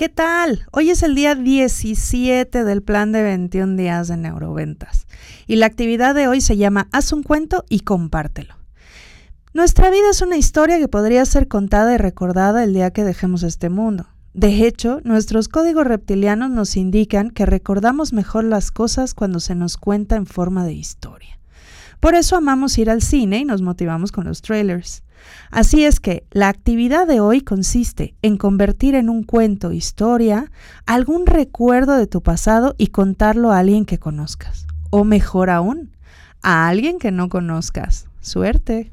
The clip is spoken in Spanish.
¿Qué tal? Hoy es el día 17 del plan de 21 días de neuroventas y la actividad de hoy se llama Haz un cuento y compártelo. Nuestra vida es una historia que podría ser contada y recordada el día que dejemos este mundo. De hecho, nuestros códigos reptilianos nos indican que recordamos mejor las cosas cuando se nos cuenta en forma de historia. Por eso amamos ir al cine y nos motivamos con los trailers. Así es que la actividad de hoy consiste en convertir en un cuento, historia, algún recuerdo de tu pasado y contarlo a alguien que conozcas. O mejor aún, a alguien que no conozcas. Suerte.